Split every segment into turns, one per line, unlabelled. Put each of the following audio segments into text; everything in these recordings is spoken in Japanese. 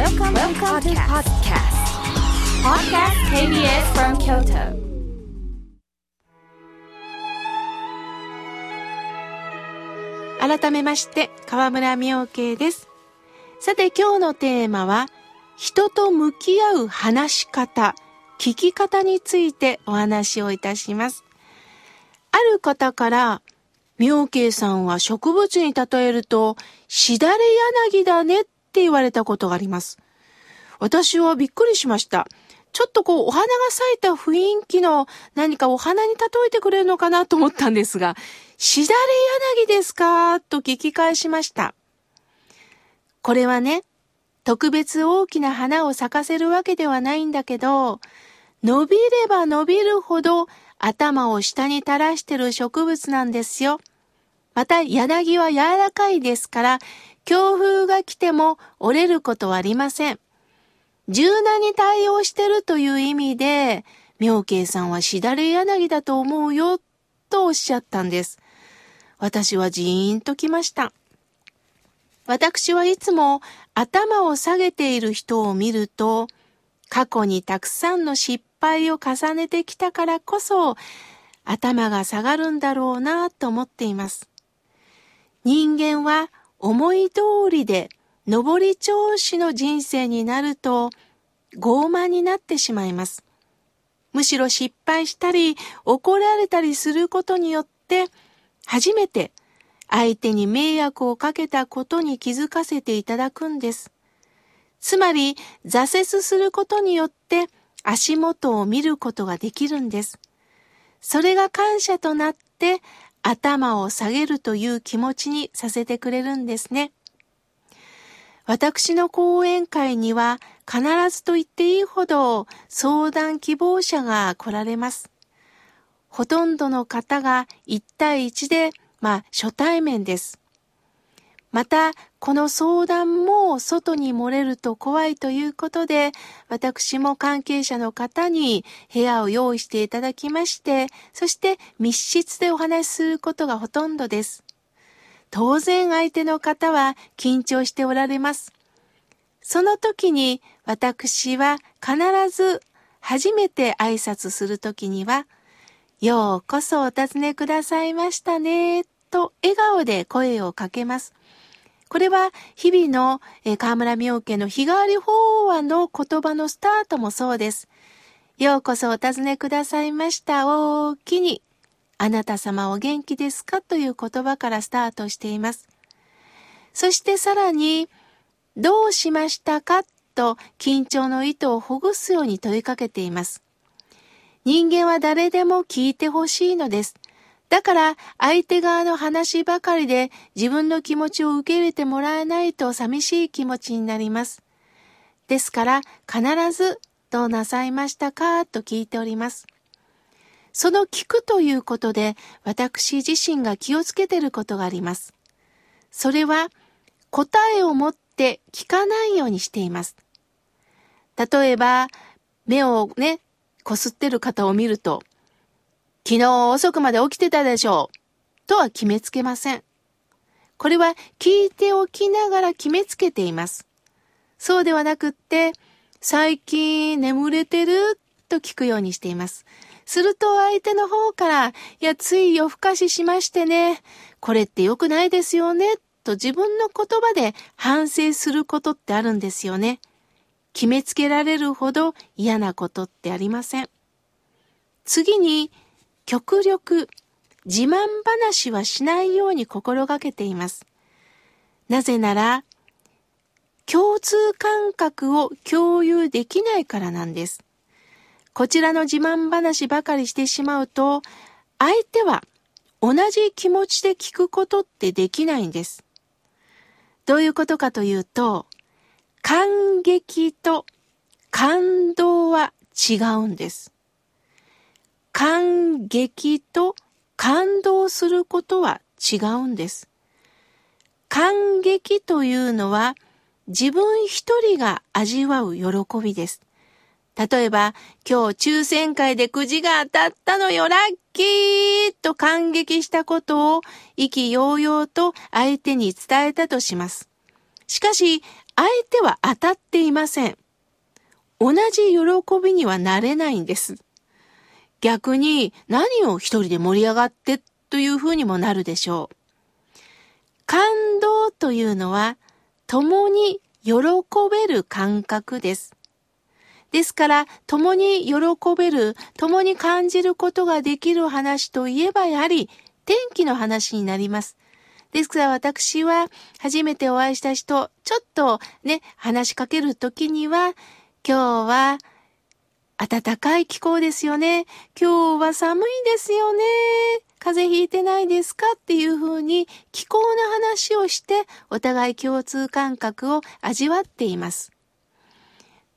Welcome, Welcome to podcast. Podcast KBS from Kyoto.
改めまして、河村明慶です。さて今日のテーマは、人と向き合う話し方、聞き方についてお話をいたします。ある方から、明慶さんは植物に例えると、しだれ柳だねって言われたことがあります。私はびっくりしました。ちょっとこう、お花が咲いた雰囲気の何かお花に例えてくれるのかなと思ったんですが、しだれ柳ですかと聞き返しました。これはね、特別大きな花を咲かせるわけではないんだけど、伸びれば伸びるほど頭を下に垂らしてる植物なんですよ。また柳は柔らかいですから、強風が来ても折れることはありません。柔軟に対応してるという意味で、妙慶さんはしだれ柳だと思うよ、とおっしゃったんです。私はジーンときました。私はいつも頭を下げている人を見ると、過去にたくさんの失敗を重ねてきたからこそ、頭が下がるんだろうなと思っています。人間は思い通りで上り調子の人生になると傲慢になってしまいます。むしろ失敗したり怒られたりすることによって初めて相手に迷惑をかけたことに気づかせていただくんです。つまり挫折することによって足元を見ることができるんです。それが感謝となって頭を下げるという気持ちにさせてくれるんですね。私の講演会には必ずと言っていいほど相談希望者が来られます。ほとんどの方が1対1で、まあ初対面です。また、この相談も外に漏れると怖いということで、私も関係者の方に部屋を用意していただきまして、そして密室でお話しすることがほとんどです。当然相手の方は緊張しておられます。その時に私は必ず初めて挨拶する時には、ようこそお尋ねくださいましたね、と笑顔で声をかけます。これは日々のえー河村明家の日替わり法話の言葉のスタートもそうです。ようこそお尋ねくださいました。大きに。あなた様お元気ですかという言葉からスタートしています。そしてさらに、どうしましたかと緊張の糸をほぐすように問いかけています。人間は誰でも聞いてほしいのです。だから相手側の話ばかりで自分の気持ちを受け入れてもらえないと寂しい気持ちになります。ですから必ずどうなさいましたか？と聞いております。その聞くということで私自身が気をつけていることがあります。それは答えを持って聞かないようにしています。例えば目をね、こすってる方を見ると昨日遅くまで起きてたでしょう。とは決めつけません。これは聞いておきながら決めつけています。そうではなくって、最近眠れてる？と聞くようにしています。すると相手の方から、いや、つい夜更かししましてね、これって良くないですよね、と自分の言葉で反省することってあるんですよね。決めつけられるほど嫌なことってありません。次に、極力自慢話はしないように心がけています。なぜなら、共通感覚を共有できないからなんです。こちらの自慢話ばかりしてしまうと、相手は同じ気持ちで聞くことってできないんです。どういうことかというと、感激と感動は違うんです。感激と感動することは違うんです。感激というのは自分一人が味わう喜びです。例えば、今日抽選会でくじが当たったのよ、ラッキーと感激したことを意気揚々と相手に伝えたとします。しかし、相手は当たっていません。同じ喜びにはなれないんです。逆に何を一人で盛り上がってというふうにもなるでしょう。感動というのは共に喜べる感覚です。ですから、共に喜べる、共に感じることができる話といえば、やはり天気の話になります。ですから私は初めてお会いした人、ちょっとね、話しかけるときには、今日は暖かい気候ですよね。今日は寒いですよね。風邪ひいてないですかっていうふうに気候の話をしてお互い共通感覚を味わっています。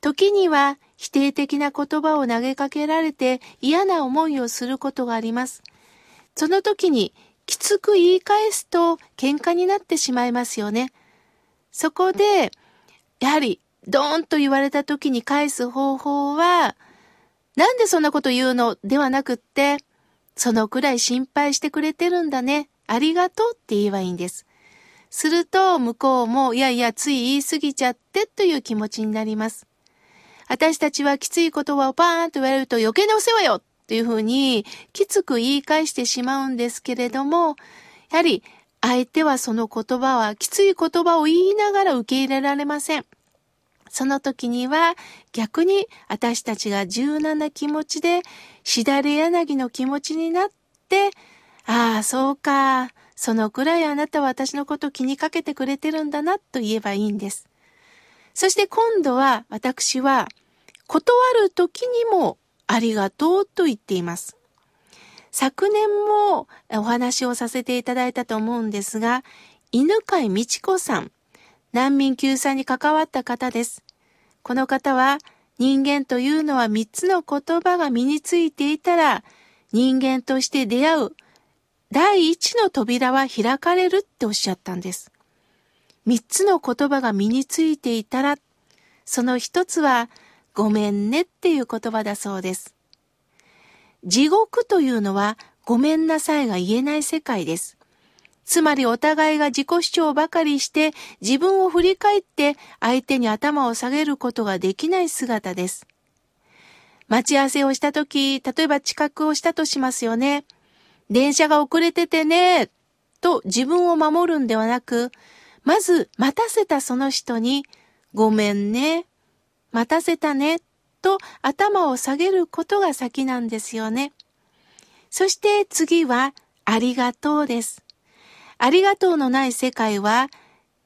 時には否定的な言葉を投げかけられて嫌な思いをすることがあります。その時にきつく言い返すと喧嘩になってしまいますよね。そこで、やはり、ドーンと言われた時に返す方法は、なんでそんなこと言うのではなくって、そのくらい心配してくれてるんだね。ありがとうって言えばいいんです。すると、向こうも、いやいや、つい言い過ぎちゃってという気持ちになります。私たちはきつい言葉をパーンと言われると余計なお世話よっていうふうにきつく言い返してしまうんですけれども、やはり相手はその言葉はきつい言葉を言いながら受け入れられません。その時には逆に私たちが柔軟な気持ちでしだれ柳の気持ちになって、ああ、そうか。そのくらいあなたは私のこと気にかけてくれてるんだなと言えばいいんです。そして今度は私は断る時にもありがとうと言っています。昨年もお話をさせていただいたと思うんですが、犬飼美智子さん、難民救済に関わった方です。この方は人間というのは三つの言葉が身についていたら人間として出会う第一の扉は開かれるっておっしゃったんです。三つの言葉が身についていたら、その一つはごめんねっていう言葉だそうです。地獄というのはごめんなさいが言えない世界です。つまりお互いが自己主張ばかりして自分を振り返って相手に頭を下げることができない姿です。待ち合わせをしたとき、例えば遅刻をしたとしますよね。電車が遅れててね、と自分を守るんではなく、まず待たせたその人に、ごめんね、待たせたね、と頭を下げることが先なんですよね。そして次は、ありがとうです。ありがとうのない世界は、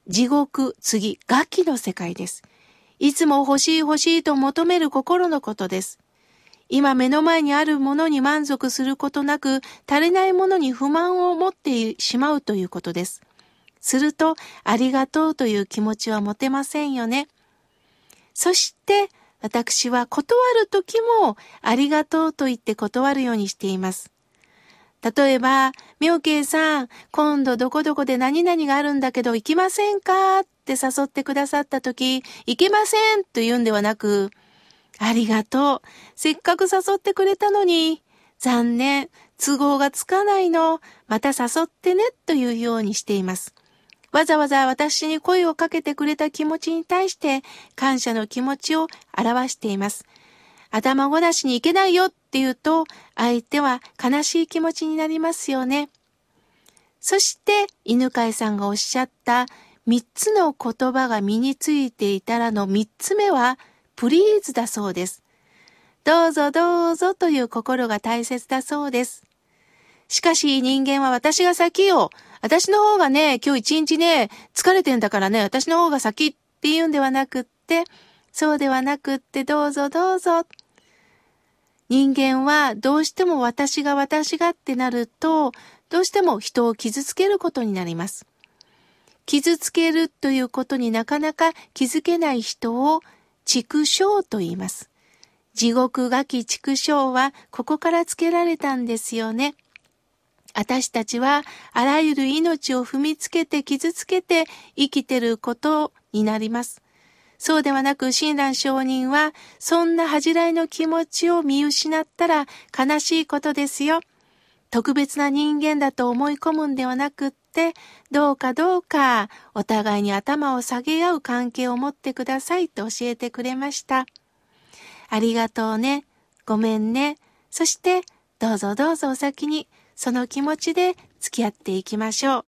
地獄、次、ガキの世界です。いつも欲しい欲しいと求める心のことです。今目の前にあるものに満足することなく、足りないものに不満を持ってしまうということです。すると、ありがとうという気持ちは持てませんよね。そして、私は断るときもありがとうと言って断るようにしています。例えば、妙慶さん、今度どこどこで何々があるんだけど行きませんか？って誘ってくださったとき、行けませんと言うんではなく、ありがとう。せっかく誘ってくれたのに、残念。都合がつかないの。また誘ってねというようにしています。わざわざ私に声をかけてくれた気持ちに対して感謝の気持ちを表しています。頭ごなしにいけないよって言うと相手は悲しい気持ちになりますよね。そして犬飼さんがおっしゃった三つの言葉が身についていたらの三つ目はプリーズだそうです。どうぞどうぞという心が大切だそうです。しかし人間は私が先よ。私の方がね、今日一日ね、疲れてんだからね、私の方が先っていうんではなくって、そうではなくって、どうぞどうぞ。人間はどうしても私が私がってなると、どうしても人を傷つけることになります。傷つけるということになかなか気づけない人を畜生と言います。地獄がき畜生はここからつけられたんですよね。私たちはあらゆる命を踏みつけて傷つけて生きてることになります。そうではなく、親鸞上人は、そんな恥じらいの気持ちを見失ったら悲しいことですよ。特別な人間だと思い込むんではなくって、どうかどうかお互いに頭を下げ合う関係を持ってくださいと教えてくれました。ありがとうね。ごめんね。そして、どうぞどうぞお先に、その気持ちで付き合っていきましょう。